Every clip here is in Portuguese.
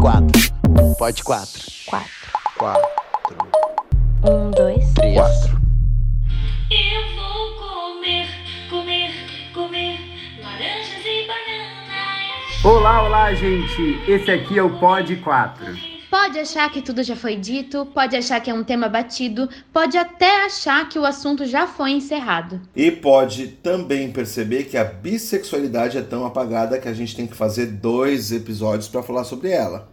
quatro. Pode quatro. Quatro. Quatro. Um, dois. Três. Quatro. Eu vou comer, comer, comer laranjas e bananas. Olá, olá, gente! Esse aqui é o Pod 4. Pode achar que tudo já foi dito, pode achar que é um tema batido, pode até achar que o assunto já foi encerrado. E pode também perceber que a bissexualidade é tão apagada que a gente tem que fazer dois episódios para falar sobre ela.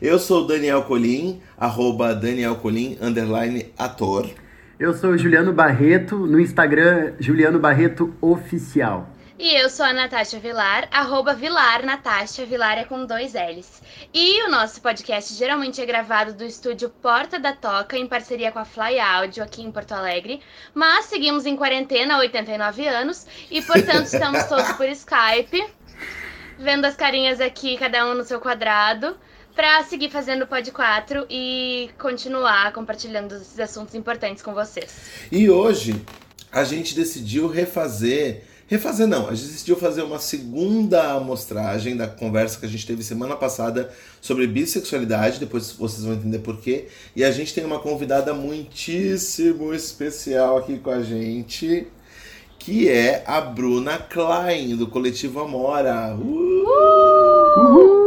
Eu sou Daniel Colim, arroba Daniel Colim, underline ator. Eu sou o Juliano Barreto, no Instagram, Juliano Barreto Oficial. E eu sou a Natasha Vilar, arroba Vilar Natasha, Vilar é com dois L's. E o nosso podcast geralmente é gravado do estúdio Porta da Toca, em parceria com a Fly Audio, aqui em Porto Alegre. Mas seguimos em quarentena há 89 anos e, portanto, estamos todos por Skype, vendo as carinhas aqui, cada um no seu quadrado, para seguir fazendo o Pod 4 e continuar compartilhando esses assuntos importantes com vocês. E hoje a gente decidiu refazer. Refazer não, a gente decidiu fazer uma segunda amostragem da conversa que a gente teve semana passada sobre bissexualidade, depois vocês vão entender porquê. E a gente tem uma convidada muitíssimo especial aqui com a gente, que é a Bruna Klein, do coletivo Amora. Uh! Uhul!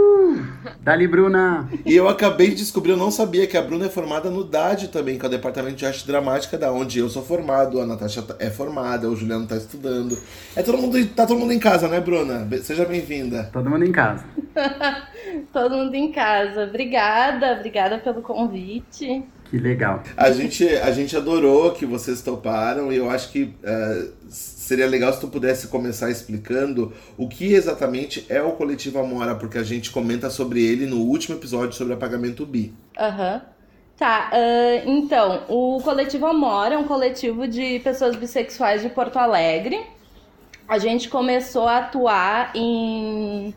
Dali, Bruna! E eu acabei de descobrir, eu não sabia que a Bruna é formada no DAD também, que é o Departamento de Arte Dramática, da onde eu sou formado, a Natasha é formada, o Juliano tá estudando. É todo mundo, tá todo mundo em casa, né, Bruna? Seja bem-vinda. Todo mundo em casa. Todo mundo em casa. Obrigada, obrigada pelo convite. Que legal. A gente, a gente adorou que vocês toparam e eu acho que eh, seria legal se tu pudesse começar explicando o que exatamente é o Coletivo Amora, porque a gente comenta sobre ele no último episódio sobre apagamento bi. Aham. Tá, ah, então, o coletivo Amora é um coletivo de pessoas bissexuais de Porto Alegre. A gente começou a atuar em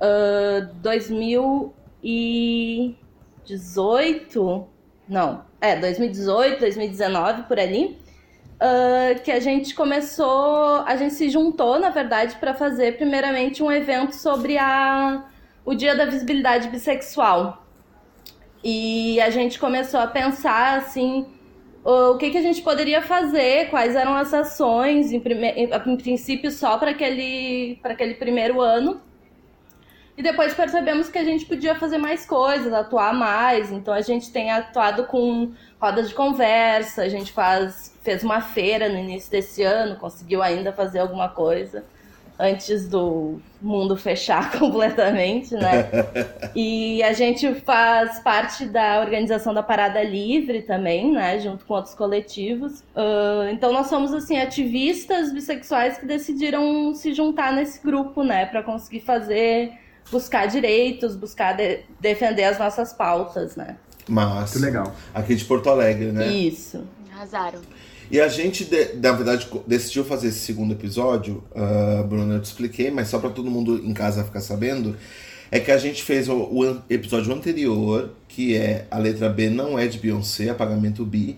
ah, 2018. Não, é, 2018, 2019, por ali. Ah, que a gente começou, a gente se juntou, na verdade, para fazer primeiramente um evento sobre a, o Dia da Visibilidade Bissexual. E a gente começou a pensar assim, o que, que a gente poderia fazer, quais eram as ações, em, prime- em princípio só para aquele, para aquele primeiro ano. E depois percebemos que a gente podia fazer mais coisas, atuar mais. Então a gente tem atuado com rodas de conversa, a gente faz, fez uma feira no início desse ano, conseguiu ainda fazer alguma coisa antes do mundo fechar completamente, né? E a gente faz parte da organização da Parada Livre também, né? Junto com outros coletivos. Ah, então nós somos assim ativistas bissexuais que decidiram se juntar nesse grupo, né? Para conseguir fazer, buscar direitos, buscar de- defender as nossas pautas, né? Mas Muito legal. aqui de Porto Alegre, né? Isso. Arrasaram. E a gente, de- na verdade, decidiu fazer esse segundo episódio, ah, Bruna, eu te expliquei, mas só para todo mundo em casa ficar sabendo, é que a gente fez o, o episódio anterior, que é a letra B não é de Beyoncé, apagamento B,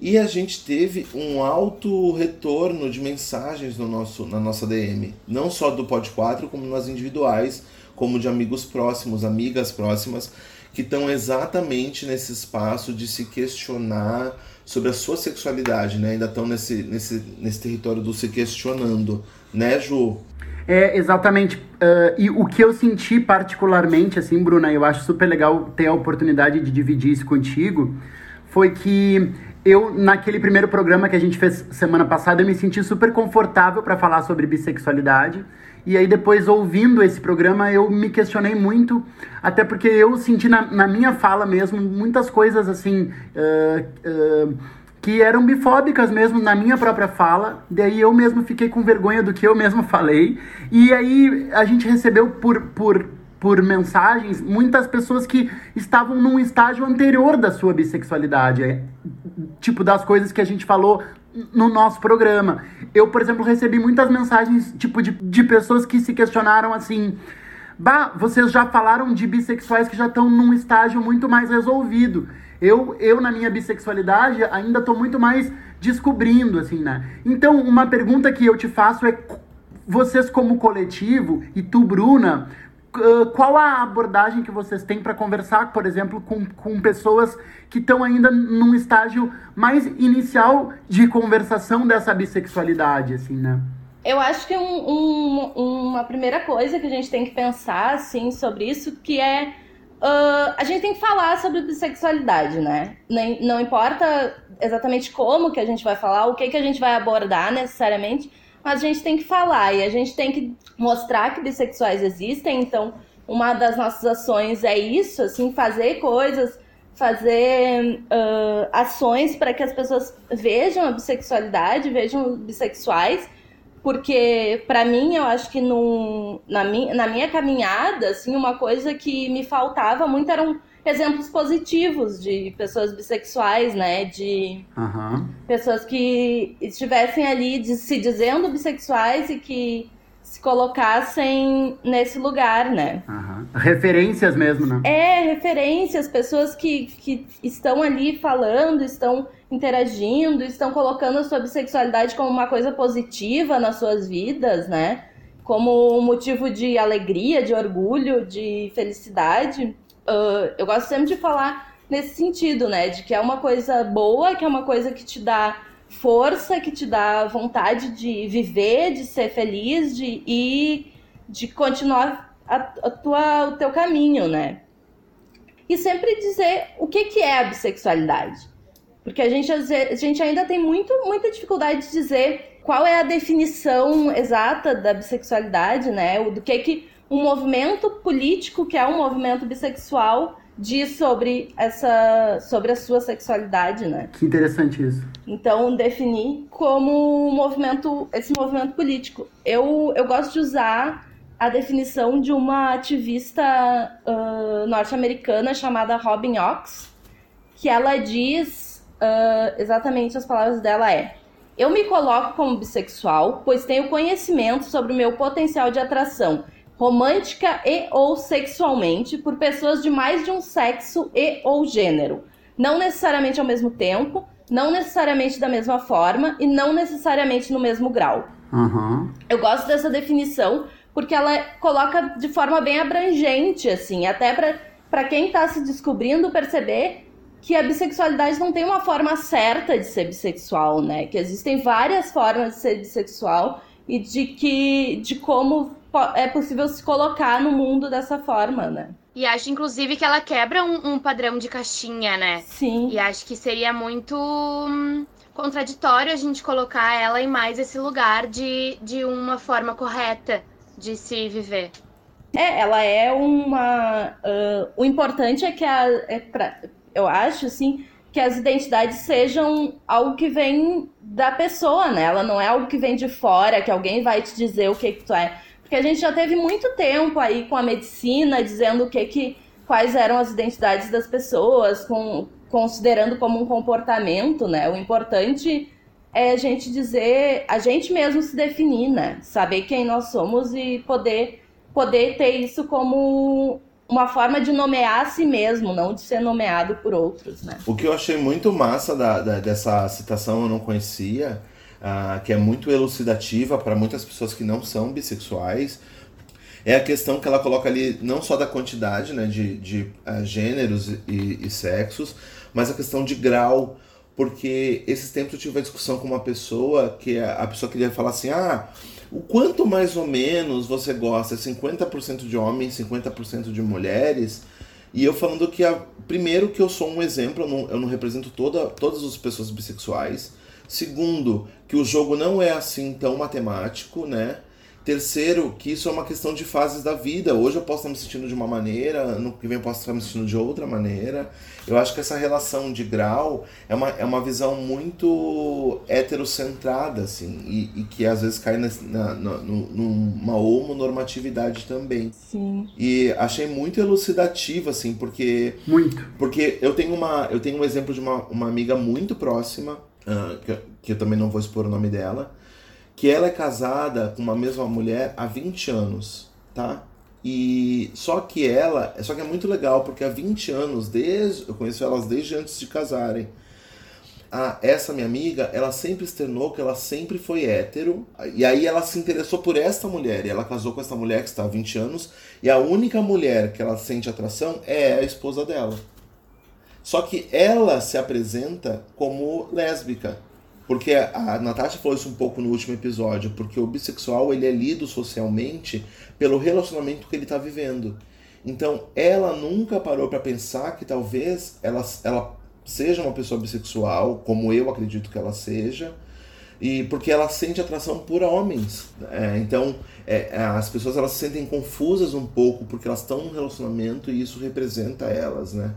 e a gente teve um alto retorno de mensagens no nosso, na nossa DM, não só do Pod 4, como nas individuais, como de amigos próximos, amigas próximas, que estão exatamente nesse espaço de se questionar sobre a sua sexualidade, né? Ainda estão nesse, nesse, nesse território do se questionando, né, Ju? É, exatamente. ah, e o que eu senti particularmente, assim, Bruna, eu acho super legal ter a oportunidade de dividir isso contigo, foi que eu, naquele primeiro programa que a gente fez semana passada, eu me senti super confortável para falar sobre bissexualidade. E aí, depois, ouvindo esse programa, eu me questionei muito, até porque eu senti na, na minha fala mesmo muitas coisas assim. ah, ah, que eram bifóbicas mesmo na minha própria fala. Daí eu mesmo fiquei com vergonha do que eu mesmo falei. E aí a gente recebeu por, por, por mensagens muitas pessoas que estavam num estágio anterior da sua bissexualidade. é, Tipo, das coisas que a gente falou no nosso programa. Eu, por exemplo, recebi muitas mensagens, tipo, de, de pessoas que se questionaram assim. Bah, vocês já falaram de bissexuais que já estão num estágio muito mais resolvido. Eu, eu na minha bissexualidade, ainda tô muito mais descobrindo, assim, né? Então, uma pergunta que eu te faço é: vocês, como coletivo, e tu, Bruna, qual a abordagem que vocês têm para conversar, por exemplo, com, com pessoas que estão ainda num estágio mais inicial de conversação dessa bissexualidade, assim, né? Eu acho que um, um, uma primeira coisa que a gente tem que pensar, assim, sobre isso, que é Uh, a gente tem que falar sobre bissexualidade, né? Nem, não importa exatamente como que a gente vai falar, o que, que a gente vai abordar necessariamente, mas a gente tem que falar e a gente tem que mostrar que bissexuais existem. Então, uma das nossas ações é isso, assim, fazer coisas, fazer uh, ações para que as pessoas vejam a bissexualidade, vejam bissexuais porque para mim eu acho que no, na, minha, na minha caminhada assim uma coisa que me faltava muito eram exemplos positivos de pessoas bissexuais né de uhum. pessoas que estivessem ali de, se dizendo bissexuais e que se colocassem nesse lugar, né? Uhum. Referências mesmo, né? É, referências, pessoas que, que estão ali falando, estão interagindo, estão colocando a sua bissexualidade como uma coisa positiva nas suas vidas, né? Como um motivo de alegria, de orgulho, de felicidade. Uh, eu gosto sempre de falar nesse sentido, né? De que é uma coisa boa, que é uma coisa que te dá força, que te dá vontade de viver, de ser feliz de, e de continuar a, a tua, o teu caminho, né? E sempre dizer o que, que é a bissexualidade. Porque a gente, a gente ainda tem muito, muita dificuldade de dizer qual é a definição exata da bissexualidade, né? Do que que um movimento político, que é um movimento bissexual, diz sobre essa sobre a sua sexualidade, né? Que interessante isso. Então definir como um movimento esse movimento político. Eu eu gosto de usar a definição de uma ativista uh, norte-americana chamada Robin Ox, que ela diz uh, exatamente as palavras dela é: Eu me coloco como bissexual, pois tenho conhecimento sobre o meu potencial de atração romântica e ou sexualmente por pessoas de mais de um sexo e ou gênero, não necessariamente ao mesmo tempo, não necessariamente da mesma forma e não necessariamente no mesmo grau. Uhum. Eu gosto dessa definição porque ela coloca de forma bem abrangente, assim, até para quem está se descobrindo perceber que a bissexualidade não tem uma forma certa de ser bissexual, né? Que existem várias formas de ser bissexual e de que de como é possível se colocar no mundo dessa forma, né? E acho, inclusive, que ela quebra um, um padrão de caixinha, né? Sim. E acho que seria muito hum, contraditório a gente colocar ela em mais esse lugar de, de uma forma correta de se viver. É, ela é uma. Uh, o importante é que a, é pra, eu acho, assim, que as identidades sejam algo que vem da pessoa, né? Ela não é algo que vem de fora, que alguém vai te dizer o que, que tu é. Porque a gente já teve muito tempo aí com a medicina dizendo o que que quais eram as identidades das pessoas, com, considerando como um comportamento, né? O importante é a gente dizer, a gente mesmo se definir, né? Saber quem nós somos e poder poder ter isso como uma forma de nomear a si mesmo, não de ser nomeado por outros, né? O que eu achei muito massa da, da dessa citação eu não conhecia, uh, que é muito elucidativa para muitas pessoas que não são bissexuais, é a questão que ela coloca ali não só da quantidade né, de, de uh, gêneros e, e, sexos, mas a questão de grau. Porque esses tempos eu tive uma discussão com uma pessoa que a, a pessoa queria falar assim: ah, o quanto mais ou menos você gosta? 50% de homens, 50% de mulheres? E eu falando que, a, primeiro, que eu sou um exemplo, eu não, eu não represento toda, todas as pessoas bissexuais. Segundo, que o jogo não é assim tão matemático, né? Terceiro, que isso é uma questão de fases da vida. Hoje eu posso estar me sentindo de uma maneira, no que vem eu posso estar me sentindo de outra maneira. Eu acho que essa relação de grau é uma, é uma visão muito heterocentrada, assim, e, e que às vezes cai na, na, na, numa homonormatividade também. Sim. E achei muito elucidativo, assim, porque. Muito. Porque eu tenho, uma, eu tenho um exemplo de uma, uma amiga muito próxima, que, que eu também não vou expor o nome dela que ela é casada com uma mesma mulher há 20 anos, tá? E só que ela, só que é muito legal porque há 20 anos, desde eu conheço elas desde antes de casarem. a, essa minha amiga, ela sempre externou que ela sempre foi hétero. E aí ela se interessou por esta mulher. E ela casou com essa mulher que está há 20 anos. E a única mulher que ela sente atração é a esposa dela. Só que ela se apresenta como lésbica. Porque a Natasha falou isso um pouco no último episódio, porque o bissexual ele é lido socialmente pelo relacionamento que ele está vivendo. Então, ela nunca parou para pensar que talvez ela, ela seja uma pessoa bissexual, como eu acredito que ela seja, e porque ela sente atração por homens. É, então, é, as pessoas elas se sentem confusas um pouco porque elas estão num relacionamento e isso representa elas, né?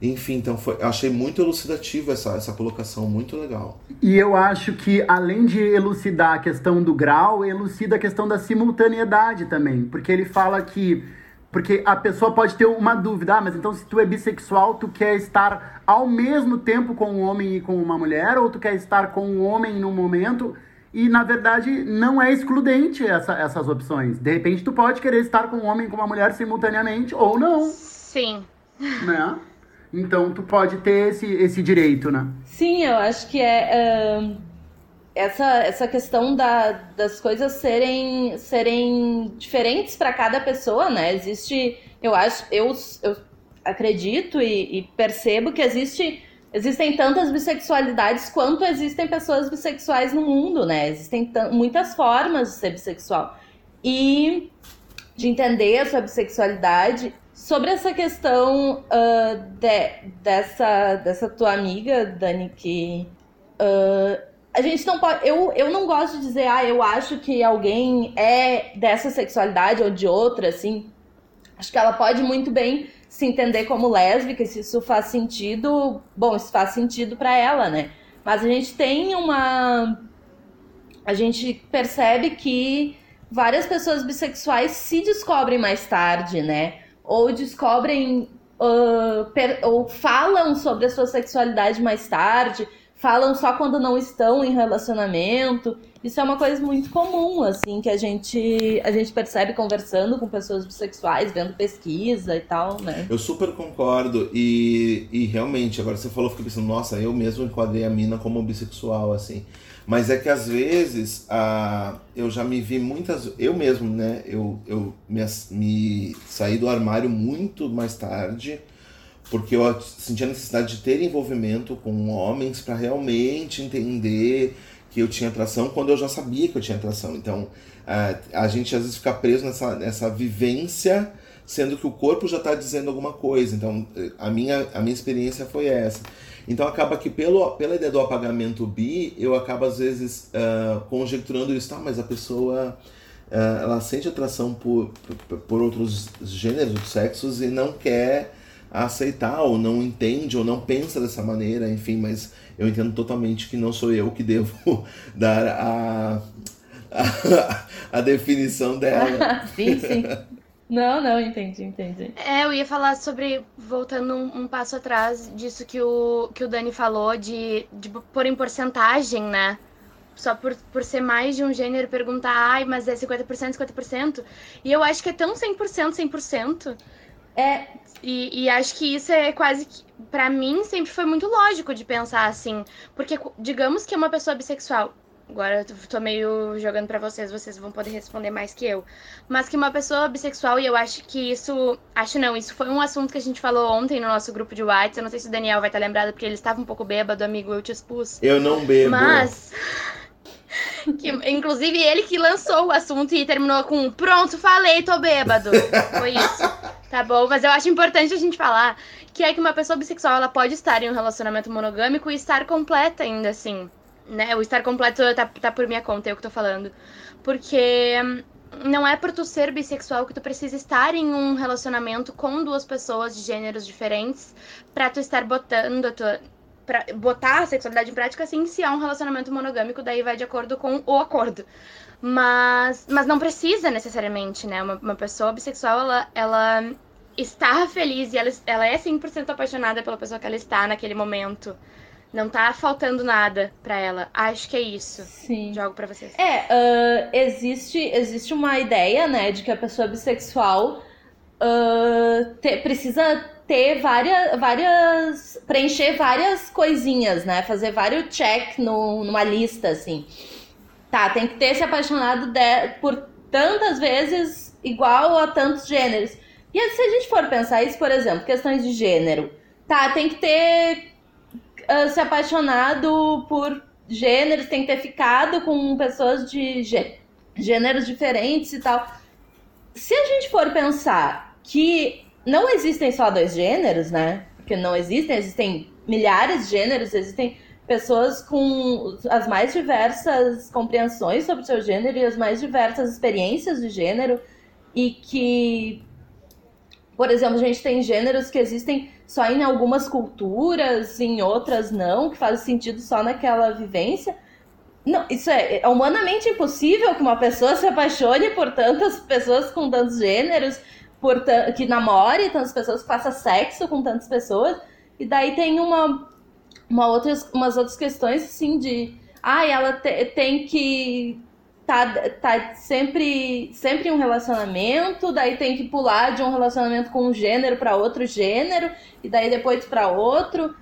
Enfim, então foi, achei muito elucidativo essa, essa colocação, muito legal. E eu acho que, além de elucidar a questão do grau, elucida a questão da simultaneidade também. Porque ele fala que. Porque a pessoa pode ter uma dúvida, ah, mas então se tu é bissexual, tu quer estar ao mesmo tempo com um homem e com uma mulher, ou tu quer estar com um homem num momento. E na verdade não é excludente essa, essas opções. De repente tu pode querer estar com um homem e com uma mulher simultaneamente, ou não. Sim. Né? Então tu pode ter esse, esse direito, né? Sim, eu acho que é. Uh, essa, essa questão da, das coisas serem, serem diferentes para cada pessoa, né? Existe. Eu acho. Eu, eu acredito e, e percebo que existe. Existem tantas bissexualidades quanto existem pessoas bissexuais no mundo, né? Existem muitas formas de ser bissexual. E de entender a sua bissexualidade Sobre essa questão uh, de, dessa, dessa tua amiga, Dani, que uh, a gente não pode. Eu, eu não gosto de dizer, ah, eu acho que alguém é dessa sexualidade ou de outra, assim. Acho que ela pode muito bem se entender como lésbica, se isso faz sentido. Bom, isso faz sentido para ela, né? Mas a gente tem uma. A gente percebe que várias pessoas bissexuais se descobrem mais tarde, né? Ou descobrem uh, per, ou falam sobre a sua sexualidade mais tarde, falam só quando não estão em relacionamento. Isso é uma coisa muito comum, assim, que a gente, a gente percebe conversando com pessoas bissexuais, vendo pesquisa e tal, né? Eu super concordo. E, e realmente, agora você falou, eu fiquei pensando, nossa, eu mesmo enquadrei a mina como bissexual, assim. Mas é que às vezes a, eu já me vi muitas. Eu mesmo, né? Eu, eu me, me saí do armário muito mais tarde, porque eu senti a necessidade de ter envolvimento com homens para realmente entender que eu tinha atração quando eu já sabia que eu tinha atração. Então a, a gente às vezes fica preso nessa, nessa vivência, sendo que o corpo já está dizendo alguma coisa. Então a minha, a minha experiência foi essa. Então acaba que pelo, pela ideia do apagamento bi, eu acabo às vezes uh, conjecturando isso, tá, mas a pessoa uh, ela sente atração por, por, por outros gêneros, sexos e não quer aceitar ou não entende ou não pensa dessa maneira, enfim, mas eu entendo totalmente que não sou eu que devo dar a, a, a definição dela. sim, sim. Não, não, entendi, entendi. É, eu ia falar sobre, voltando um, um, passo atrás, disso que o, que o Dani falou, de, de pôr em porcentagem, né? Só por, por ser mais de um gênero, perguntar, ai, mas é 50%, 50%. E eu acho que é tão 100%, 100%. É. E, e acho que isso é quase que, pra mim, sempre foi muito lógico de pensar assim. Porque, digamos que é uma pessoa bissexual Agora eu tô meio jogando para vocês, vocês vão poder responder mais que eu. Mas que uma pessoa bissexual, e eu acho que isso. Acho não, isso foi um assunto que a gente falou ontem no nosso grupo de WhatsApp. Eu não sei se o Daniel vai estar lembrado, porque ele estava um pouco bêbado, amigo, eu te expus. Eu não bebo. Mas. Que, inclusive ele que lançou o assunto e terminou com pronto, falei, tô bêbado. Foi isso. Tá bom, mas eu acho importante a gente falar que é que uma pessoa bissexual ela pode estar em um relacionamento monogâmico e estar completa ainda assim né? O estar completo tá, tá por minha conta, é eu que tô falando. Porque hum, não é por tu ser bissexual que tu precisa estar em um relacionamento com duas pessoas de gêneros diferentes para tu estar botando a tua pra botar a sexualidade em prática assim, se há um relacionamento monogâmico, daí vai de acordo com o acordo. Mas, mas não precisa necessariamente, né? Uma, uma pessoa bissexual, ela, ela está feliz e ela, ela é 100% apaixonada pela pessoa que ela está naquele momento. Não tá faltando nada para ela. Acho que é isso. Sim. Jogo para vocês. É, uh, existe, existe uma ideia, né, de que a pessoa bissexual uh, te, precisa ter várias, várias. preencher várias coisinhas, né? Fazer vários check no, numa lista, assim. Tá, tem que ter se apaixonado de, por tantas vezes igual a tantos gêneros. E se a gente for pensar isso, por exemplo, questões de gênero. Tá, tem que ter uh, se apaixonado por gêneros, tem que ter ficado com pessoas de gê gêneros diferentes e tal. Se a gente for pensar que não existem só dois gêneros, né? Porque não existem, existem milhares de gêneros, existem pessoas com as mais diversas compreensões sobre seu gênero e as mais diversas experiências de gênero e que por exemplo, a gente tem gêneros que existem só em algumas culturas, em outras não, que fazem sentido só naquela vivência. Não, isso é, é humanamente impossível que uma pessoa se apaixone por tantas pessoas com tantos gêneros, por que namore tantas pessoas, que faça sexo com tantas pessoas. E daí tem uma, uma outras, umas outras questões, assim, de... Ah, ela te, tem que tá, tá sempre, sempre em um relacionamento, daí tem que pular de um relacionamento com um gênero para outro gênero, e daí depois para outro.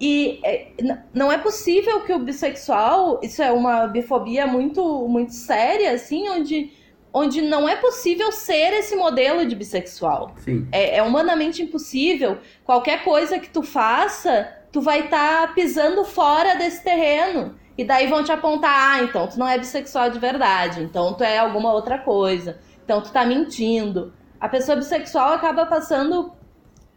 E é, não é possível que o bissexual, isso é uma bifobia muito, muito séria, assim, onde, onde não é possível ser esse modelo de bissexual. É, é, humanamente impossível. Qualquer coisa que tu faça, tu vai estar tá pisando fora desse terreno. E daí vão te apontar, ah, então tu não é bissexual de verdade, então tu é alguma outra coisa, então tu tá mentindo. A pessoa bissexual acaba passando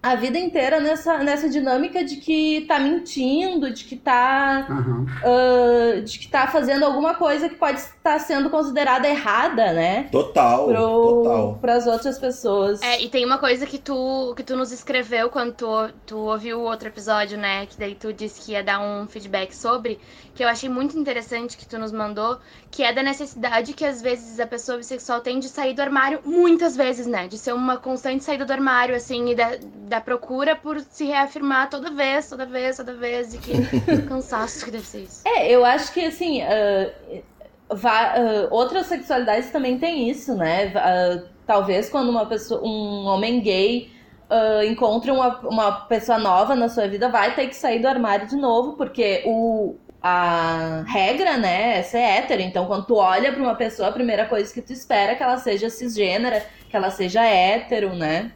a vida inteira nessa, nessa dinâmica de que tá mentindo, de que tá. Uhum. Uh, de que tá fazendo alguma coisa que pode estar sendo considerada errada, né? Total. Pro, total. Pras outras pessoas. É, e tem uma coisa que tu, que tu nos escreveu quando tu, tu ouviu o outro episódio, né? Que daí tu disse que ia dar um feedback sobre, que eu achei muito interessante que tu nos mandou, que é da necessidade que às vezes a pessoa bissexual tem de sair do armário muitas vezes, né? De ser uma constante saída do armário, assim, e da da procura por se reafirmar toda vez, toda vez, toda vez, e que cansaço que deve ser isso. É, eu acho que assim, uh, uh, outras sexualidades também tem isso, né? Uh, talvez quando uma pessoa, um homem gay uh, encontra uma, uma pessoa nova na sua vida, vai ter que sair do armário de novo, porque o, a regra, né, é ser hétero. Então, quando tu olha para uma pessoa, a primeira coisa que tu espera é que ela seja cisgênera, que ela seja hétero, né?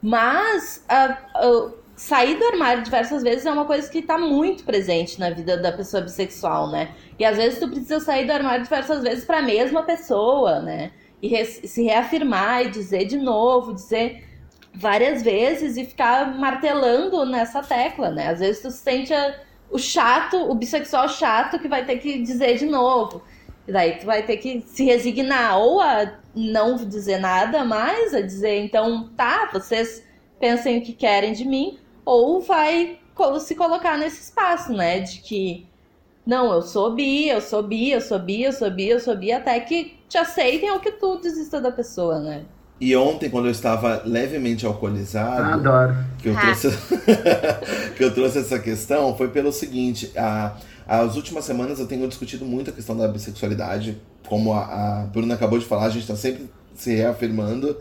Mas sair do armário diversas vezes é uma coisa que está muito presente na vida da pessoa bissexual, né? E às vezes tu precisa sair do armário diversas vezes para a mesma pessoa, né? E re se reafirmar e dizer de novo, dizer várias vezes e ficar martelando nessa tecla, né? Às vezes tu sente a, o chato, o bissexual chato que vai ter que dizer de novo. E daí tu vai ter que se resignar ou a não dizer nada mais, a dizer, então, tá, vocês pensem o que querem de mim, ou vai se colocar nesse espaço, né, de que não, eu sou bi, eu sou bi, eu sou bi, eu sou bi, eu sou bi, até que te aceitem ou que tu desista da pessoa, né? E ontem, quando eu estava levemente alcoolizado, Adoro. que eu trouxe que eu trouxe essa questão, foi pelo seguinte, a as últimas semanas eu tenho discutido muito a questão da bissexualidade, como a, a Bruna acabou de falar, a gente está sempre se reafirmando.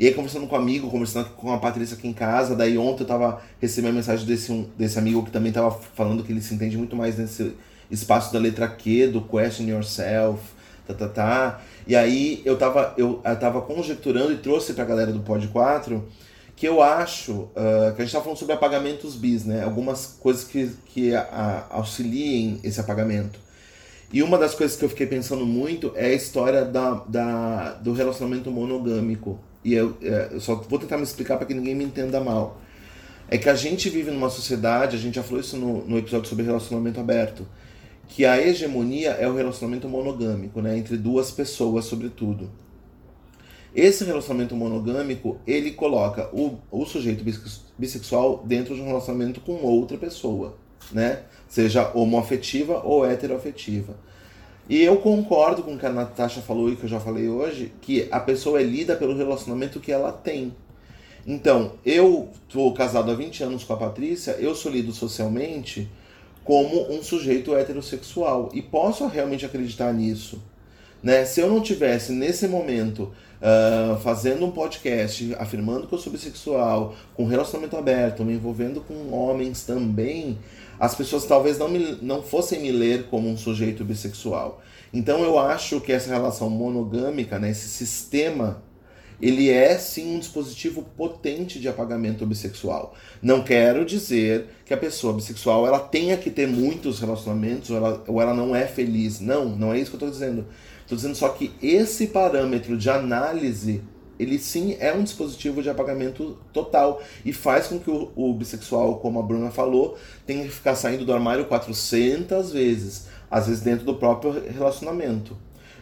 E aí, conversando com um amigo, conversando com a Patrícia aqui em casa, daí ontem eu tava recebendo a mensagem desse, um, desse amigo que também tava falando que ele se entende muito mais nesse espaço da letra Q, do question yourself, tá, tá, tá. E aí eu tava, eu, eu tava conjecturando e trouxe pra galera do Pod 4 que eu acho uh, que a gente está falando sobre apagamentos bis, né? Algumas coisas que, que a, a, auxiliem esse apagamento. E uma das coisas que eu fiquei pensando muito é a história da, da, do relacionamento monogâmico. E eu, é, eu só vou tentar me explicar para que ninguém me entenda mal. É que a gente vive numa sociedade, a gente já falou isso no, no episódio sobre relacionamento aberto, que a hegemonia é o relacionamento monogâmico, né? Entre duas pessoas, sobretudo. Esse relacionamento monogâmico, ele coloca o, o sujeito bissexual dentro de um relacionamento com outra pessoa, né? Seja homoafetiva ou heteroafetiva. E eu concordo com o que a Natasha falou e que eu já falei hoje, que a pessoa é lida pelo relacionamento que ela tem. Então, eu estou casado há 20 anos com a Patrícia, eu sou lido socialmente como um sujeito heterossexual. E posso realmente acreditar nisso. Né? Se eu não tivesse, nesse momento, uh, fazendo um podcast, afirmando que eu sou bissexual, com relacionamento aberto, me envolvendo com homens também, as pessoas talvez não, me, não fossem me ler como um sujeito bissexual. Então eu acho que essa relação monogâmica, né, esse sistema ele é sim um dispositivo potente de apagamento bissexual. Não quero dizer que a pessoa bissexual ela tenha que ter muitos relacionamentos ou ela, ou ela não é feliz. Não, não é isso que eu estou dizendo. Estou dizendo só que esse parâmetro de análise ele sim é um dispositivo de apagamento total e faz com que o, o, bissexual, como a Bruna falou, tenha que ficar saindo do armário 400 vezes, às vezes dentro do próprio relacionamento.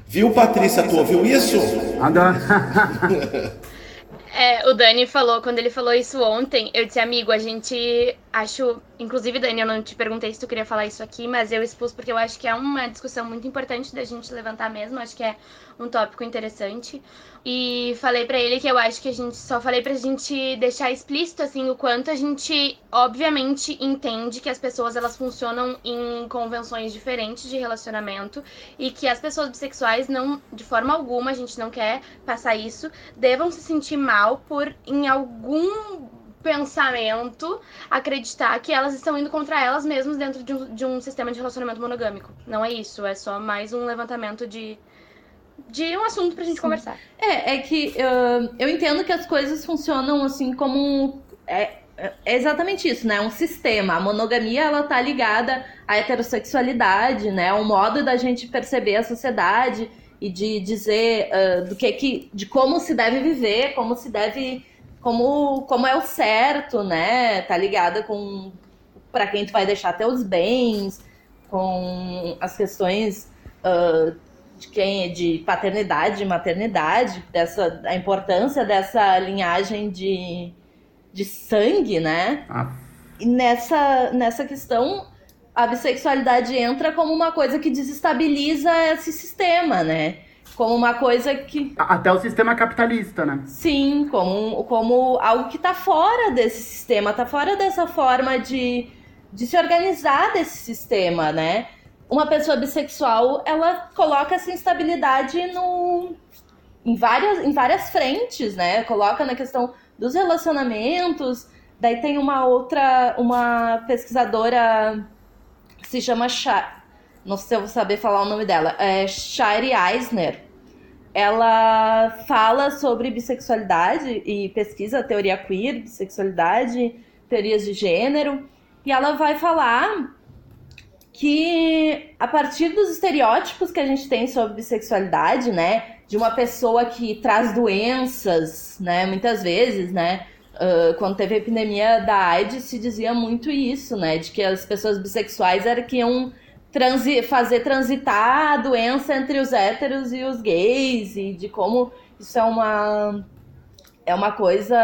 Viu, Patrícia? Tu ouviu isso? Adoro. É, o Dani falou, quando ele falou isso ontem, eu disse, amigo, a gente acho. Inclusive, Dani, eu não te perguntei se tu queria falar isso aqui, mas eu expus porque eu acho que é uma discussão muito importante da gente levantar mesmo. Acho que é um tópico interessante. E falei para ele que eu acho que a gente só falei pra gente deixar explícito assim o quanto a gente obviamente entende que as pessoas elas funcionam em convenções diferentes de relacionamento e que as pessoas bissexuais não de forma alguma a gente não quer passar isso, devam se sentir mal por em algum pensamento acreditar que elas estão indo contra elas mesmas dentro de um, de um sistema de relacionamento monogâmico. Não é isso, é só mais um levantamento de de um assunto pra gente Sim. conversar. É, é que uh, eu entendo que as coisas funcionam assim como um. É, é exatamente isso, né? Um sistema. A monogamia ela tá ligada à heterossexualidade, né? Um modo da gente perceber a sociedade e de dizer uh, do que que, de como se deve viver, como se deve, como como é o certo, né? Tá ligada com para quem tu vai deixar teus bens, com as questões uh, de quem de paternidade, de maternidade, dessa a importância dessa linhagem de, de sangue, né? Ah. E nessa nessa questão a bissexualidade entra como uma coisa que desestabiliza esse sistema, né? Como uma coisa que. Até o sistema capitalista, né? Sim, como, como algo que está fora desse sistema, está fora dessa forma de, de se organizar desse sistema, né? uma pessoa bissexual, ela coloca essa instabilidade no, em, várias, em várias frentes, né? Coloca na questão dos relacionamentos. Daí tem uma outra, uma pesquisadora que se chama Char, não sei se eu vou saber falar o nome dela, é Shari Eisner. Ela fala sobre bissexualidade e pesquisa teoria queer, bissexualidade, teorias de gênero, e ela vai falar que a partir dos estereótipos que a gente tem sobre bissexualidade, né, de uma pessoa que traz doenças, né, muitas vezes, né, uh, quando teve a epidemia da AIDS se dizia muito isso, né, de que as pessoas bissexuais eram que iam transi fazer transitar a doença entre os héteros e os gays e de como isso é uma é uma coisa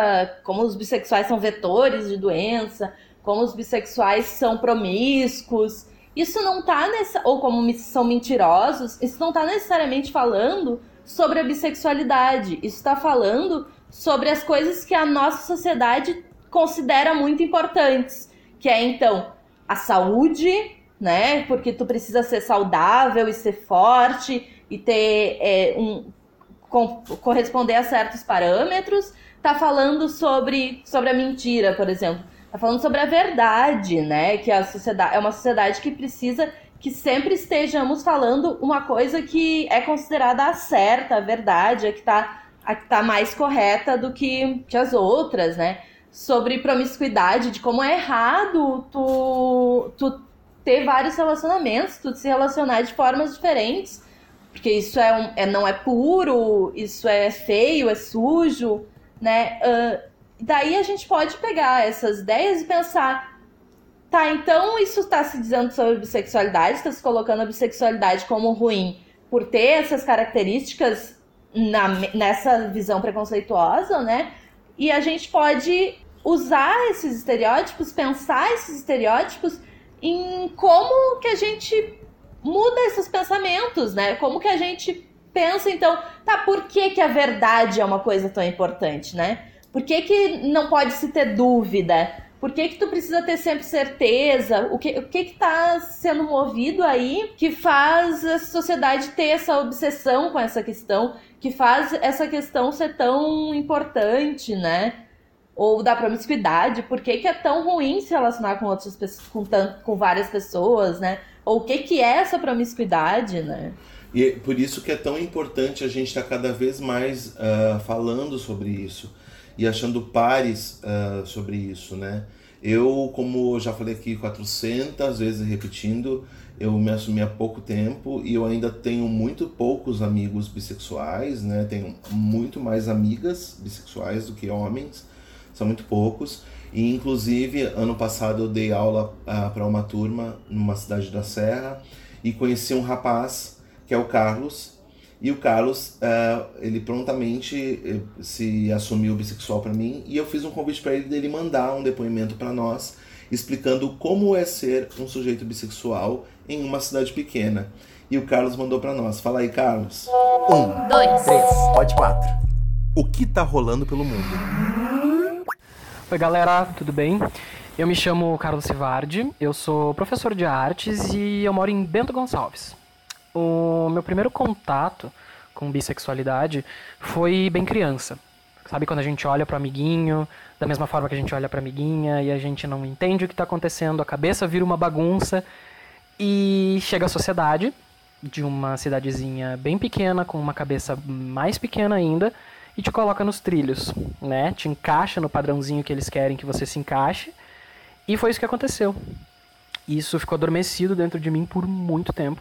como os bissexuais são vetores de doença, como os bissexuais são promíscuos isso não tá nessa. Ou como são mentirosos, isso não tá necessariamente falando sobre a bissexualidade. Isso está falando sobre as coisas que a nossa sociedade considera muito importantes. Que é, então, a saúde, né? Porque tu precisa ser saudável e ser forte e ter é, um. corresponder a certos parâmetros. Tá falando sobre, sobre a mentira, por exemplo Tá falando sobre a verdade, né? Que a sociedade é uma sociedade que precisa que sempre estejamos falando uma coisa que é considerada a certa, a verdade, a que tá, a que tá mais correta do que, que as outras, né? Sobre promiscuidade, de como é errado tu, tu ter vários relacionamentos, tu se relacionar de formas diferentes, porque isso é, um, é não é puro, isso é feio, é sujo, né? Uh, daí a gente pode pegar essas ideias e pensar, tá, então isso está se dizendo sobre bissexualidade, está se colocando a bissexualidade como ruim por ter essas características na, nessa visão preconceituosa, né? E a gente pode usar esses estereótipos, pensar esses estereótipos em como que a gente muda esses pensamentos, né? Como que a gente pensa, então, tá, por que, que a verdade é uma coisa tão importante, né? Por que, que não pode se ter dúvida Por que que tu precisa ter sempre certeza? O que o que que tá sendo movido aí que faz a sociedade ter essa obsessão com essa questão, que faz essa questão ser tão importante, né? Ou da promiscuidade, por que, que é tão ruim se relacionar com outras pessoas, com, tanto, com várias pessoas, né? Ou o que, que é essa promiscuidade, né? E é por isso que é tão importante a gente estar cada vez mais uh, falando sobre isso e achando pares uh, sobre isso, né? Eu, como já falei aqui 400 vezes repetindo, eu me assumi há pouco tempo e eu ainda tenho muito poucos amigos bissexuais, né? Tenho muito mais amigas bissexuais do que homens, são muito poucos. E inclusive ano passado eu dei aula uh, para uma turma numa cidade da Serra e conheci um rapaz que é o Carlos e o Carlos, uh, ele prontamente eh, se assumiu bissexual para mim e eu fiz um convite para ele dele mandar um depoimento para nós explicando como é ser um sujeito bissexual em uma cidade pequena. E o Carlos mandou para nós. Fala aí, Carlos. Um, Dois. três, pode quatro. O que tá rolando pelo mundo? Oi, galera, tudo bem? Eu me chamo Carlos Sivardi, eu sou professor de artes e eu moro em Bento Gonçalves. O meu primeiro contato com bissexualidade foi bem criança. Sabe quando a gente olha pro amiguinho, da mesma forma que a gente olha pra amiguinha e a gente não entende o que tá acontecendo, a cabeça vira uma bagunça e chega a sociedade de uma cidadezinha bem pequena, com uma cabeça mais pequena ainda, e te coloca nos trilhos, né? Te encaixa no padrãozinho que eles querem que você se encaixe. E foi isso que aconteceu. Isso ficou adormecido dentro de mim por muito tempo.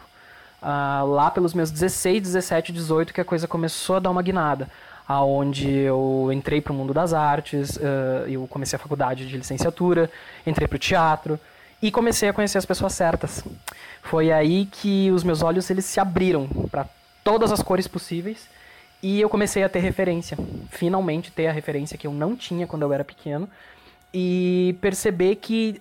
Ah, lá pelos meus 16, 17, 18 que a coisa começou a dar uma guinada. Aonde eu entrei para o mundo das artes, ah, eu comecei a faculdade de licenciatura, entrei para o teatro e comecei a conhecer as pessoas certas. Foi aí que os meus olhos eles se abriram para todas as cores possíveis e eu comecei a ter referência, finalmente ter a referência que eu não tinha quando eu era pequeno e perceber que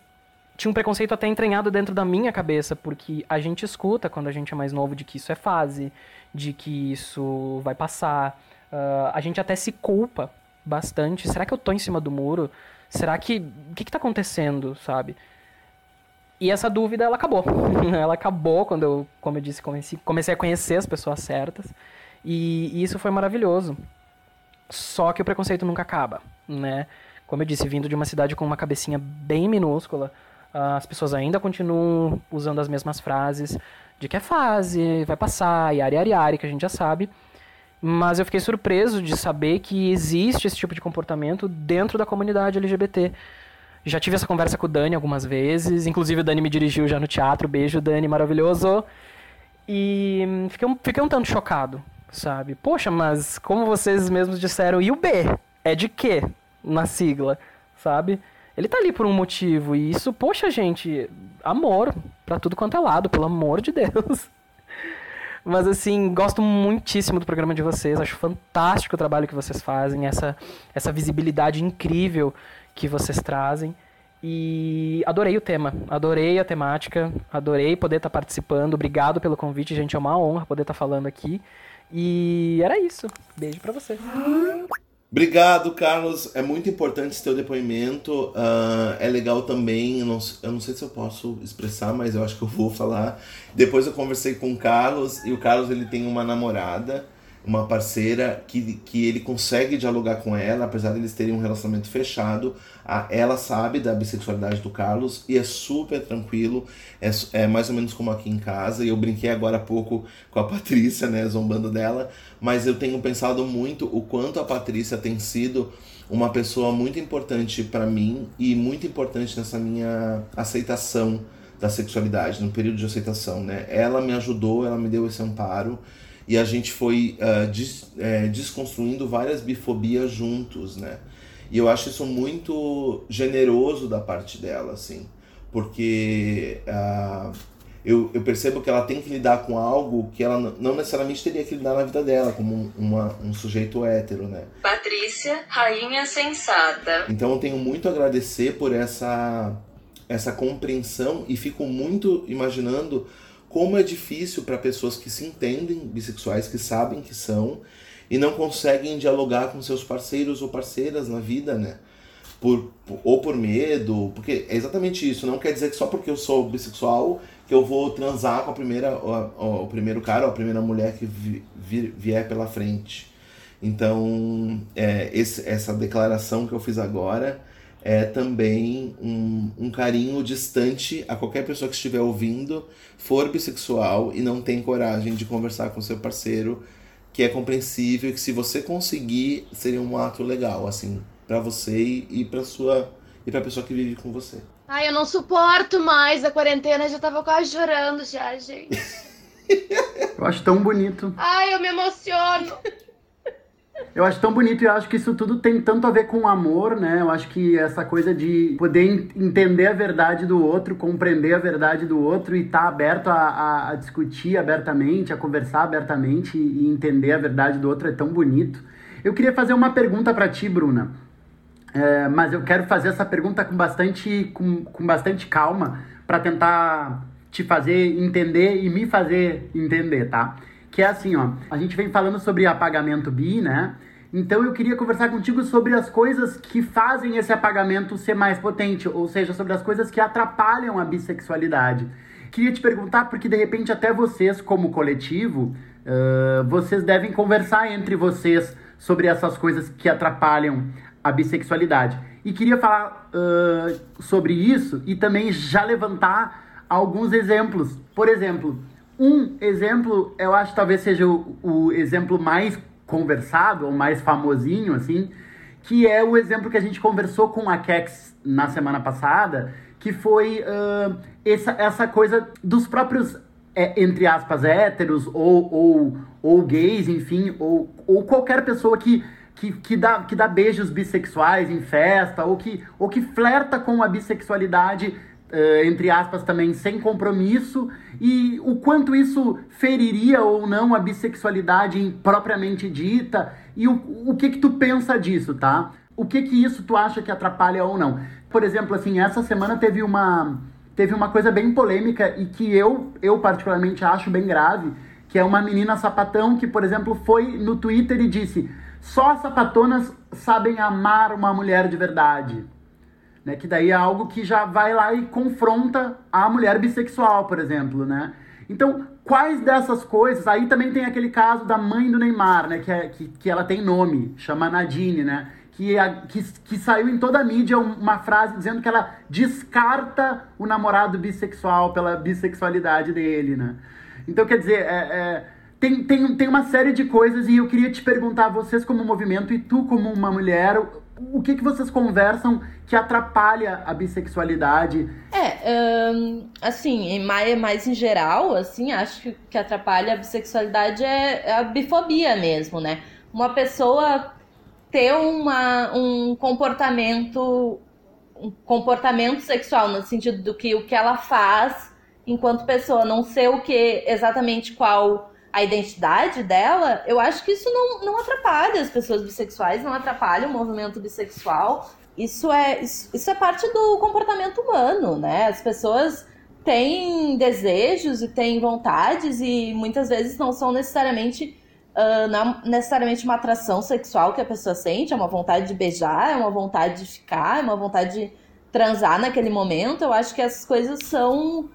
tinha um preconceito até entranhado dentro da minha cabeça, porque a gente escuta quando a gente é mais novo de que isso é fase, de que isso vai passar. Uh, a gente até se culpa bastante. Será que eu tô em cima do muro? Será que. O que, que tá acontecendo, sabe? E essa dúvida, ela acabou. ela acabou quando eu, como eu disse, comecei, comecei a conhecer as pessoas certas. E, e isso foi maravilhoso. Só que o preconceito nunca acaba, né? Como eu disse, vindo de uma cidade com uma cabecinha bem minúscula, as pessoas ainda continuam usando as mesmas frases de que é fase, vai passar, yari yari yari, que a gente já sabe. Mas eu fiquei surpreso de saber que existe esse tipo de comportamento dentro da comunidade LGBT. Já tive essa conversa com o Dani algumas vezes, inclusive o Dani me dirigiu já no teatro. Beijo, Dani, maravilhoso. E fiquei um, fiquei um tanto chocado, sabe? Poxa, mas como vocês mesmos disseram, e o B? É de quê na sigla, sabe? Ele tá ali por um motivo. E isso, poxa, gente, amor para tudo quanto é lado, pelo amor de Deus. Mas assim, gosto muitíssimo do programa de vocês, acho fantástico o trabalho que vocês fazem, essa, essa visibilidade incrível que vocês trazem. E adorei o tema, adorei a temática, adorei poder estar tá participando. Obrigado pelo convite, gente, é uma honra poder estar tá falando aqui. E era isso. Beijo para vocês. Obrigado, Carlos. É muito importante esse teu depoimento. Uh, é legal também, eu não, eu não sei se eu posso expressar, mas eu acho que eu vou falar. Depois eu conversei com o Carlos, e o Carlos ele tem uma namorada, uma parceira, que, que ele consegue dialogar com ela, apesar de eles terem um relacionamento fechado. A, ela sabe da bissexualidade do Carlos e é super tranquilo, é, é mais ou menos como aqui em casa. E eu brinquei agora há pouco com a Patrícia, né, zombando dela, mas eu tenho pensado muito o quanto a Patrícia tem sido uma pessoa muito importante para mim e muito importante nessa minha aceitação da sexualidade, no período de aceitação, né? Ela me ajudou, ela me deu esse amparo e a gente foi uh, des, é, desconstruindo várias bifobias juntos, né? E eu acho isso muito generoso da parte dela, assim, porque uh, eu, eu percebo que ela tem que lidar com algo que ela não necessariamente teria que lidar na vida dela, como um, uma, um sujeito hétero, né? Patrícia, rainha sensata. Então eu tenho muito a agradecer por essa, essa compreensão e fico muito imaginando como é difícil para pessoas que se entendem bissexuais, que sabem que são, e não conseguem dialogar com seus parceiros ou parceiras na vida, né? por, ou por medo, porque é exatamente isso. Não quer dizer que só porque eu sou bissexual que eu vou transar com a primeira, o, o primeiro cara ou a primeira mulher que vi, vi, vier pela frente. Então, é, esse, essa declaração que eu fiz agora é também um, um carinho distante a qualquer pessoa que estiver ouvindo, for bissexual e não tem coragem de conversar com seu parceiro, que é compreensível e que se você conseguir, seria um ato legal, assim, para você e para sua e para pessoa que vive com você. Ai, eu não suporto mais a quarentena, já tava quase chorando já, gente. Eu acho tão bonito. Ai, eu me emociono. Eu acho tão bonito e eu acho que isso tudo tem tanto a ver com amor, né? Eu acho que essa coisa de poder entender a verdade do outro, compreender a verdade do outro e estar tá aberto a, a, a, discutir abertamente, a conversar abertamente e entender a verdade do outro é tão bonito. Eu queria fazer uma pergunta para ti, Bruna. É, mas eu quero fazer essa pergunta com bastante, com, com bastante calma para tentar te fazer entender e me fazer entender, tá? Que é assim, ó, a gente vem falando sobre apagamento bi, né? Então eu queria conversar contigo sobre as coisas que fazem esse apagamento ser mais potente, ou seja, sobre as coisas que atrapalham a bissexualidade. Queria te perguntar, porque de repente até vocês, como coletivo, uh, vocês devem conversar entre vocês sobre essas coisas que atrapalham a bissexualidade. E queria falar uh, sobre isso e também já levantar alguns exemplos. Por exemplo, um exemplo, eu acho que talvez seja o, o exemplo mais conversado ou mais famosinho, assim, que é o exemplo que a gente conversou com a Kex na semana passada, que foi uh, essa, essa coisa dos próprios, é, entre aspas, héteros ou, ou, ou gays, enfim, ou, ou qualquer pessoa que que, que, dá, que dá beijos bissexuais em festa, ou que, ou que flerta com a bissexualidade, entre aspas, também sem compromisso, e o quanto isso feriria ou não a bissexualidade propriamente dita, e o, o que que tu pensa disso, tá? O que que isso tu acha que atrapalha ou não? Por exemplo, assim, essa semana teve uma, teve uma coisa bem polêmica e que eu, eu particularmente acho bem grave, que é uma menina sapatão que, por exemplo, foi no Twitter e disse só sapatonas sabem amar uma mulher de verdade. Né? Que daí é algo que já vai lá e confronta a mulher bissexual, por exemplo, né? Então, quais dessas coisas... Aí também tem aquele caso da mãe do Neymar, né? Que, é, que, que ela tem nome, chama Nadine, né? Que, a, que, que saiu em toda a mídia uma frase dizendo que ela descarta o namorado bissexual pela bissexualidade dele, né? Então, quer dizer, é, é tem, tem, tem uma série de coisas e eu queria te perguntar, vocês como movimento e tu como uma mulher, o que, que vocês conversam que atrapalha a bissexualidade? É, um, assim, mais, mais em geral, assim, acho que o que atrapalha a bissexualidade é, é a bifobia mesmo, né? Uma pessoa ter uma, um comportamento um comportamento sexual no sentido do que o que ela faz enquanto pessoa, não ser o que exatamente qual a identidade dela, eu acho que isso não, não atrapalha as pessoas bissexuais, não atrapalha o movimento bissexual. Isso é, isso, isso é parte do comportamento humano, né? As pessoas têm desejos e têm vontades e muitas vezes não são necessariamente uh, não necessariamente uma atração sexual que a pessoa sente, é uma vontade de beijar, é uma vontade de ficar, é uma vontade de transar naquele momento. Eu acho que essas coisas são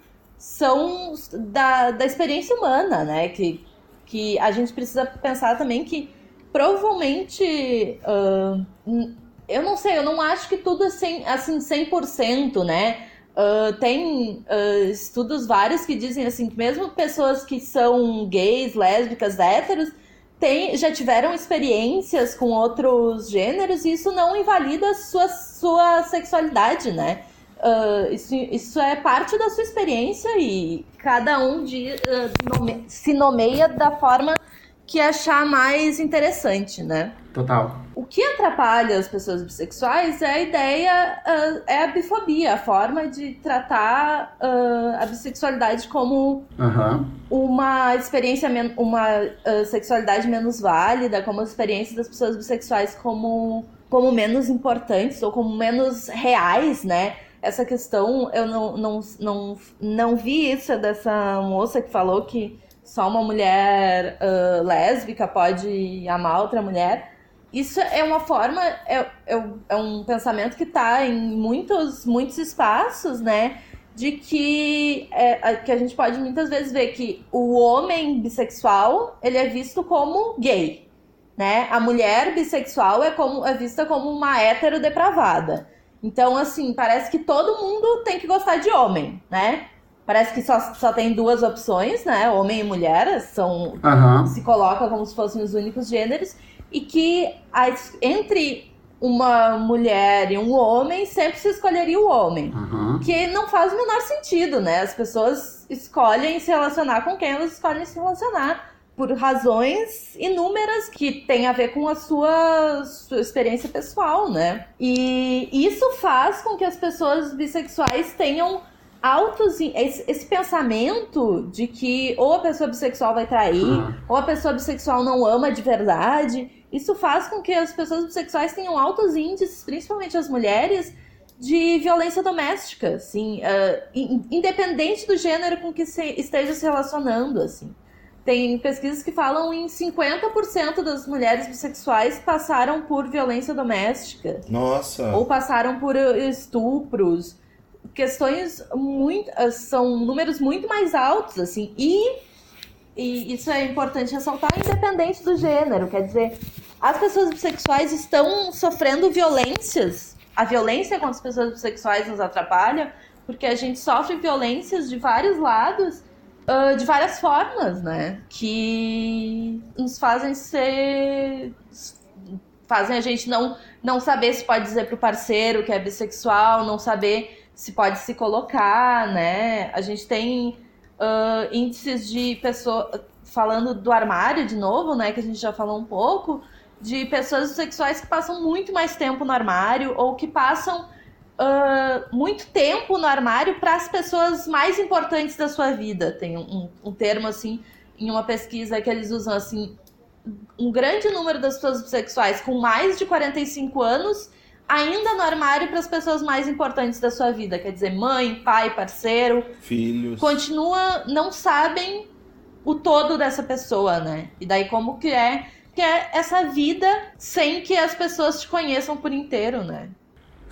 são da, da experiência humana, né? Que, que a gente precisa pensar também que provavelmente. Uh, eu não sei, eu não acho que tudo é assim, assim 100%, né? Uh, tem uh, estudos vários que dizem assim que mesmo pessoas que são gays, lésbicas, héteros, tem, já tiveram experiências com outros gêneros e isso não invalida sua, sua sexualidade, né? Uh, isso, isso é parte da sua experiência e cada um de, uh, nome, se nomeia da forma que achar mais interessante, né? Total. O que atrapalha as pessoas bissexuais é a ideia, uh, é a bifobia, a forma de tratar a bissexualidade como uhum. uma experiência, uma sexualidade menos válida, como a experiência das pessoas bissexuais como, como menos importantes ou como menos reais, né? Essa questão, eu não, não, não, não vi isso dessa moça que falou que só uma mulher uh, lésbica pode amar outra mulher. isso é uma forma, é, é, é um pensamento que está em muitos, muitos espaços, né? De que, é, que a gente pode muitas vezes ver que o homem bissexual ele é visto como gay, né? A mulher bissexual é, como, é vista como uma hétero depravada. Então, assim, parece que todo mundo tem que gostar de homem, né? Parece que só, só tem duas opções, né? Homem e mulher, são Aham. se coloca como se fossem os únicos gêneros e que as- entre uma mulher e um homem sempre se escolheria o homem. Aham. Que não faz o menor sentido, né? As pessoas escolhem se relacionar com quem elas escolhem se relacionar por razões inúmeras que têm a ver com a sua, sua experiência pessoal, né? E isso faz com que as pessoas bissexuais tenham altos esse, esse pensamento de que ou a pessoa bissexual vai trair, Aham. ou a pessoa bissexual não ama de verdade. Isso faz com que as pessoas bissexuais tenham altos índices, principalmente as mulheres, de violência doméstica, assim, ah, in- independente do gênero com que se esteja se relacionando, assim. Tem pesquisas que falam em 50% das mulheres bissexuais passaram por violência doméstica Nossa. ou passaram por eh, estupros. Questões muito. eh, são números muito mais altos, assim. E, e isso é importante ressaltar, independente do gênero. Quer dizer, as pessoas bissexuais estão sofrendo violências. A violência contra as pessoas bissexuais nos atrapalha, porque a gente sofre violências de vários lados. Ah, de várias formas, né? Que nos fazem ser. fazem a gente não não saber se pode dizer pro parceiro que é bissexual, não saber se pode se colocar, né? A gente tem ah, índices de pessoas falando do armário de novo, né? Que a gente já falou um pouco de pessoas bissexuais que passam muito mais tempo no armário ou que passam ah, muito tempo no armário para as pessoas mais importantes da sua vida. Tem um, um termo assim em uma pesquisa que eles usam assim um grande número das pessoas bissexuais com mais de 45 anos ainda no armário para as pessoas mais importantes da sua vida, quer dizer, mãe, pai, parceiro, Filhos. continua não sabem o todo dessa pessoa, né? E daí como que é que é essa vida sem que as pessoas te conheçam por inteiro, né?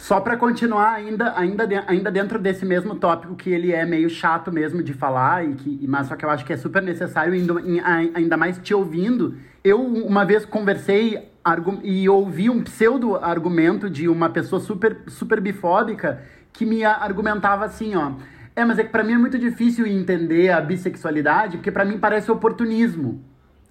Só pra continuar ainda, ainda, de- ainda dentro desse mesmo tópico que ele é meio chato mesmo de falar, e que, mas só que eu acho que é super necessário, ainda, ainda mais te ouvindo. Eu uma vez conversei e ouvi um pseudo-argumento de uma pessoa super, super bifóbica que me argumentava assim, ó. É, mas é que pra mim é muito difícil entender a bissexualidade, porque pra mim parece oportunismo.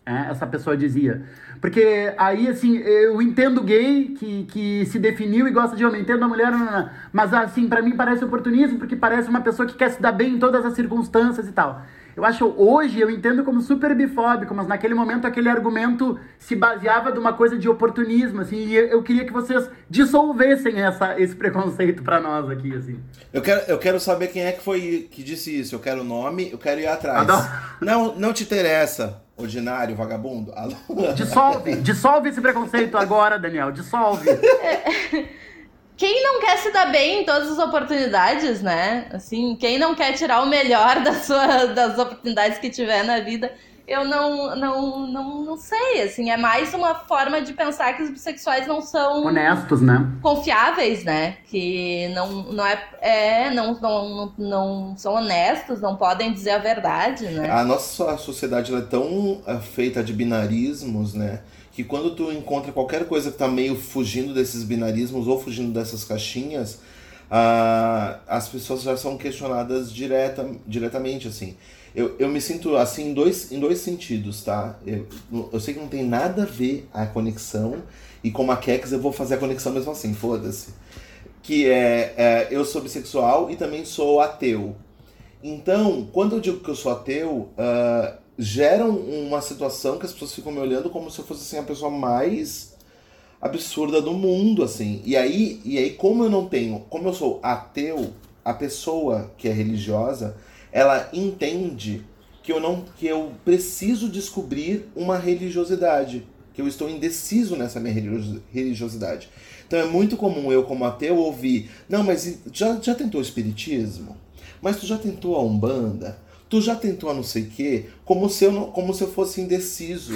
É, essa pessoa dizia. Porque aí, assim, eu entendo gay que, que se definiu e gosta de homem, entendo a mulher, não, não, não. mas assim, pra mim parece oportunismo, porque parece uma pessoa que quer se dar bem em todas as circunstâncias e tal. Eu acho, hoje, eu entendo como super bifóbico, mas naquele momento aquele argumento se baseava de uma coisa de oportunismo, assim, e eu, queria que vocês dissolvessem essa, esse preconceito pra nós aqui, assim. Eu quero, eu quero saber quem é que foi que disse isso. Eu quero o nome, eu quero ir atrás. Adoro. Não, não te interessa, ordinário, vagabundo. Alô? Dissolve, dissolve esse preconceito agora, Daniel, dissolve. Quem não quer se dar bem em todas as oportunidades, né? Assim, quem não quer tirar o melhor das, sua, das oportunidades que tiver na vida, eu não, não, não, não sei. Assim, é mais uma forma de pensar que os bissexuais não são Honestos, né? confiáveis, né? Que não, não é, é não, não, não são honestos, não podem dizer a verdade, né? A nossa sociedade ela é tão eh, feita de binarismos, né? Que quando tu encontra qualquer coisa que tá meio fugindo desses binarismos ou fugindo dessas caixinhas, ah, as pessoas já são questionadas direta, diretamente, assim. Eu, eu me sinto assim em dois, em dois sentidos, tá? Eu, eu sei que não tem nada a ver a conexão, e como a Kex eu vou fazer a conexão mesmo assim, foda-se. Que é, é, eu sou bissexual e também sou ateu. Então, quando eu digo que eu sou ateu, ah, gera um- uma situação que as pessoas ficam me olhando como se eu fosse assim, a pessoa mais absurda do mundo, assim. E aí, e aí, como eu não tenho, como eu sou ateu, a pessoa que é religiosa, ela entende que eu não, que eu preciso descobrir uma religiosidade, que eu estou indeciso nessa minha religio- religiosidade. Então é muito comum eu, como ateu, ouvir: não, mas já, já tentou o espiritismo? Mas tu já tentou a Umbanda? Tu já tentou a não sei o quê, como se eu, não, como se eu fosse indeciso.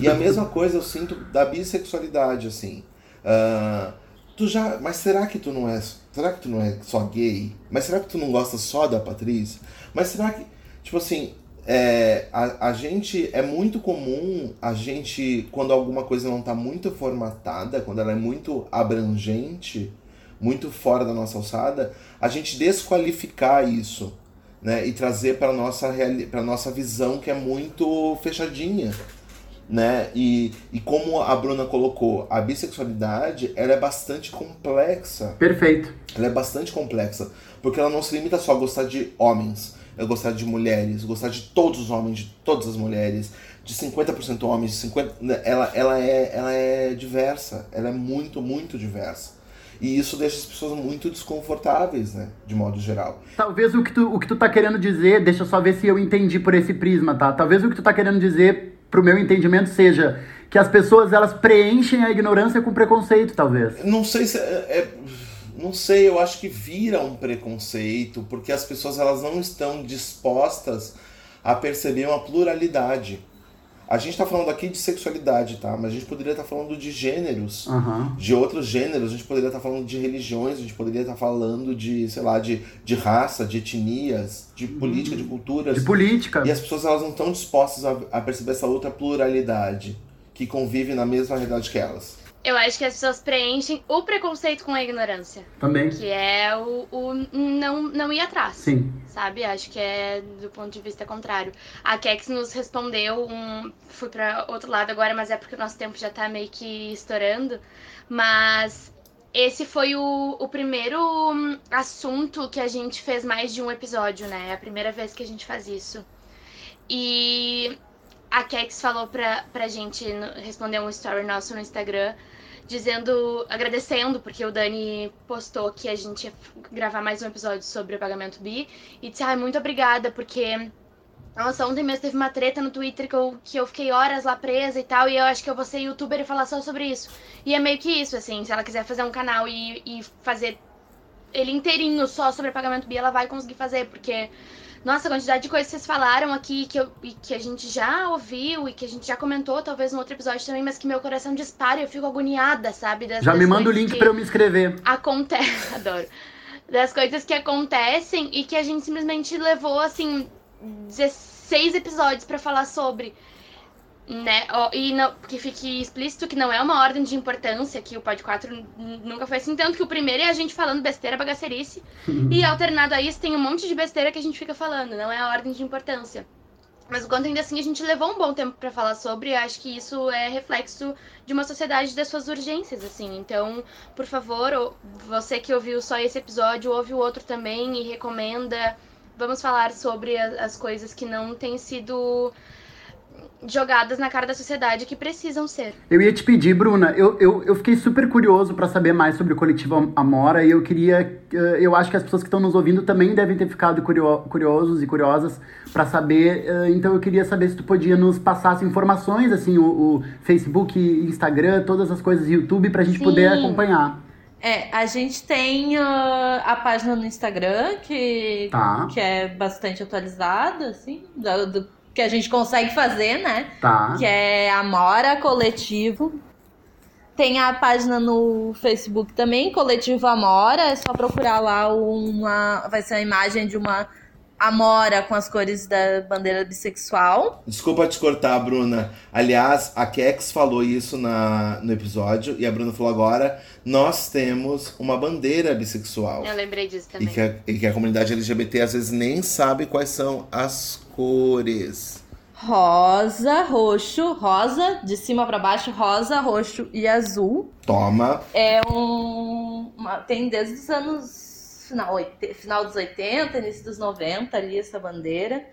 e a mesma coisa eu sinto da bissexualidade, assim. Ah, tu já, mas será que tu não é, será que tu não é só gay? Mas será que tu não gosta só da Patrícia? Mas será que, tipo assim, é, a, a gente é muito comum a gente quando alguma coisa não está muito formatada, quando ela é muito abrangente, muito fora da nossa alçada, a gente desqualificar isso, né, e trazer para nossa para nossa visão que é muito fechadinha, né? E, e como a Bruna colocou, a bissexualidade ela é bastante complexa. Perfeito. Ela é bastante complexa, porque ela não se limita só a gostar de homens, a gostar de mulheres, gostar de todos os homens, de todas as mulheres, de 50% homens, de 50, né? ela, ela, é, ela é diversa, ela é muito, muito diversa. E isso deixa as pessoas muito desconfortáveis, né? De modo geral. Talvez o que tu, o que tu tá querendo dizer, deixa eu só ver se eu entendi por esse prisma, tá? Talvez o que tu tá querendo dizer, pro meu entendimento, seja que as pessoas elas preenchem a ignorância com preconceito, talvez. Não sei se é, é, não sei, eu acho que vira um preconceito, porque as pessoas elas não estão dispostas a perceber uma pluralidade. A gente está falando aqui de sexualidade, tá? Mas a gente poderia estar falando de gêneros, Aham. de outros gêneros, a gente poderia estar falando de religiões, a gente poderia estar falando de, sei lá, de, de raça, de etnias, de política, de culturas. De política. E as pessoas elas não estão dispostas a, a perceber essa outra pluralidade que convive na mesma realidade que elas. Eu acho que as pessoas preenchem o preconceito com a ignorância. Também. Que é o, o não, não ir atrás. Sim. Sabe? Acho que é do ponto de vista contrário. A Kex nos respondeu um. Fui pra outro lado agora, mas é porque o nosso tempo já tá meio que estourando. Mas esse foi o, o primeiro hum, assunto que a gente fez mais de um episódio, né? É a primeira vez que a gente faz isso. E a Kex falou pra, pra gente responder um story nosso no Instagram, dizendo, agradecendo, porque o Dani postou que a gente ia gravar mais um episódio sobre o pagamento bi, e disse, ai, muito obrigada, porque. Nossa, ontem mesmo teve uma treta no Twitter que eu, que eu fiquei horas lá presa e tal, e eu acho que eu vou ser youtuber e falar só sobre isso. E é meio que isso, assim, se ela quiser fazer um canal e, e fazer ele inteirinho só sobre pagamento bi, ela vai conseguir fazer, porque nossa, a quantidade de coisas que vocês falaram aqui que, eu, e que a gente já ouviu e que a gente já comentou, talvez no outro episódio também, mas que meu coração dispara e eu fico agoniada, sabe? Das, Já das me manda o link pra eu me inscrever. Acontece, adoro. Das coisas que acontecem e que a gente simplesmente levou, assim, 16 episódios pra falar sobre. Né? Ó, E não, que fique explícito que não é uma ordem de importância, que o Pod 4 n- nunca foi assim. Tanto que o primeiro é a gente falando besteira, bagacerice. E alternado a isso, tem um monte de besteira que a gente fica falando, não é a ordem de importância. Mas o quanto ainda assim a gente levou um bom tempo pra falar sobre, acho que isso é reflexo de uma sociedade das suas urgências, assim. Então, por favor, você que ouviu só esse episódio, ouve o outro também e recomenda. Vamos falar sobre as coisas que não têm sido jogadas na cara da sociedade que precisam ser. Eu ia te pedir, Bruna, eu, eu, eu fiquei super curioso pra saber mais sobre o coletivo Am- Amora e eu queria. eh, Eu acho que as pessoas que estão nos ouvindo também devem ter ficado curio- curiosos e curiosas pra saber. eh, Então eu queria saber se tu podia nos passar as informações, assim, o, o Facebook, Instagram, todas as coisas, YouTube, pra gente Sim. poder acompanhar. É, a gente tem ah, a página no Instagram, que, Tá. que é bastante atualizada, assim, do, do que a gente consegue fazer, né? Tá. Que é Amora Coletivo. Tem a página no Facebook também, Coletivo Amora. É só procurar lá uma. Vai ser a imagem de uma Amora com as cores da bandeira bissexual. Desculpa te cortar, Bruna. Aliás, a Kex falou isso na, no episódio e a Bruna falou agora: nós temos uma bandeira bissexual. Eu lembrei disso E também. que, a, e que a comunidade LGBT às vezes nem sabe quais são as cores. Rosa, roxo, rosa, de cima pra baixo, rosa, roxo e azul. Toma. É um. uma- tem desde os anos. Final, final dos 80, início dos 90 ali, essa bandeira.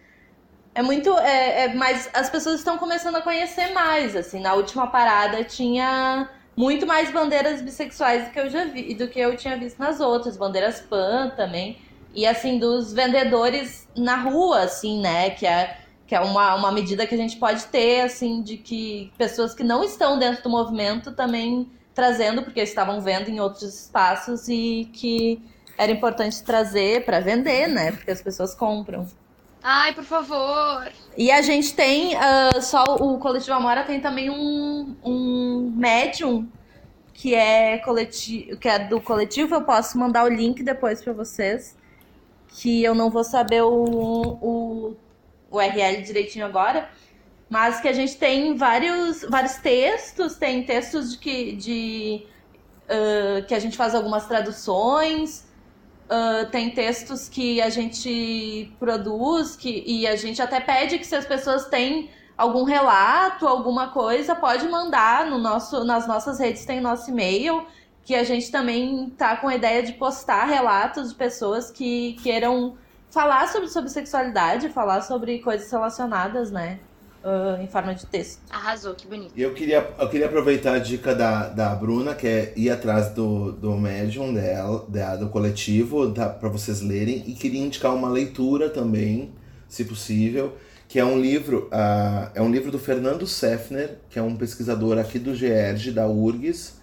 É muito. É, é, mas as pessoas estão começando a conhecer mais. Assim, na última parada tinha muito mais bandeiras bissexuais do que eu já vi do que eu tinha visto nas outras, bandeiras pan também. E assim, dos vendedores na rua, assim, né? Que é, que é uma, uma medida que a gente pode ter, assim, de que pessoas que não estão dentro do movimento também trazendo, porque estavam vendo em outros espaços e que era importante trazer para vender, né? Porque as pessoas compram. Ai, por favor. E a gente tem, uh, só o Coletivo Amora tem também um, um médium que é, coletivo, que é do coletivo. Eu posso mandar o link depois para vocês. Que eu não vou saber o, o, o URL direitinho agora. Mas que a gente tem vários, vários textos, tem textos de que, de, uh, que a gente faz algumas traduções, Uh, tem textos que a gente produz que, e a gente até pede que se as pessoas têm algum relato, alguma coisa, pode mandar no nosso, nas nossas redes, tem nosso e-mail, que a gente também tá com a ideia de postar relatos de pessoas que queiram falar sobre, sobre sexualidade, falar sobre coisas relacionadas, né? Uh, em forma de texto. Arrasou, que bonito. E eu queria, eu queria aproveitar a dica da, da Bruna, que é ir atrás do, do médium dela, da, do coletivo, para vocês lerem. E queria indicar uma leitura também, se possível, que é um livro, uh, é um livro do Fernando Sefner, que é um pesquisador aqui do GERG, da URGS,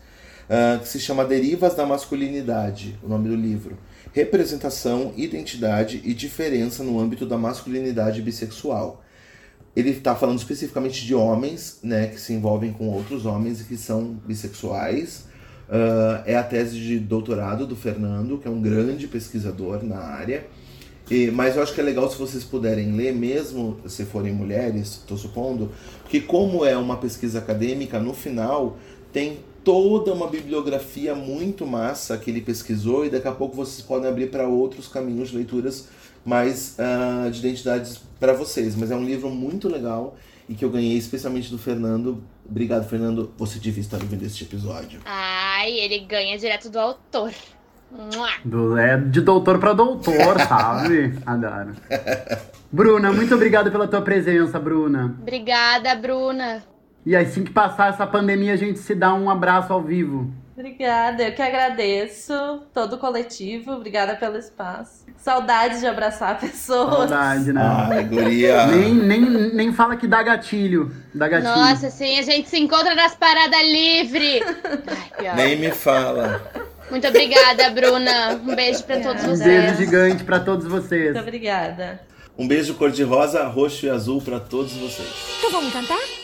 uh, que se chama Derivas da Masculinidade, o nome do livro. Representação, identidade e diferença no âmbito da masculinidade bissexual. Ele está falando especificamente de homens, né, que se envolvem com outros homens e que são bissexuais. Uh, é a tese de doutorado do Fernando, que é um grande pesquisador na área. E, mas eu acho que é legal se vocês puderem ler, mesmo se forem mulheres, estou supondo, que como é uma pesquisa acadêmica, no final tem toda uma bibliografia muito massa que ele pesquisou e daqui a pouco vocês podem abrir para outros caminhos de leituras mais uh, de identidades para vocês. Mas é um livro muito legal e que eu ganhei especialmente do Fernando. Obrigado, Fernando. Você devia estar ouvindo este episódio. Ai, ele ganha direto do autor. Do, é de doutor para doutor, sabe? Adoro. Bruna, muito obrigado pela tua presença, Bruna. Obrigada, Bruna. E assim que passar essa pandemia, a gente se dá um abraço ao vivo. Obrigada, eu que agradeço todo o coletivo, obrigada pelo espaço. Saudade de abraçar pessoas. Saudade, né? Ai, guria. Nem, nem, nem fala que dá gatilho. Dá gatilho. Nossa, sim, a gente se encontra nas paradas livre. Ai, nem me fala. Muito obrigada, Bruna. Um beijo para todos vocês. Um beijo gigante para todos vocês. Muito obrigada. Um beijo cor-de-rosa, roxo e azul para todos vocês. Então vamos cantar?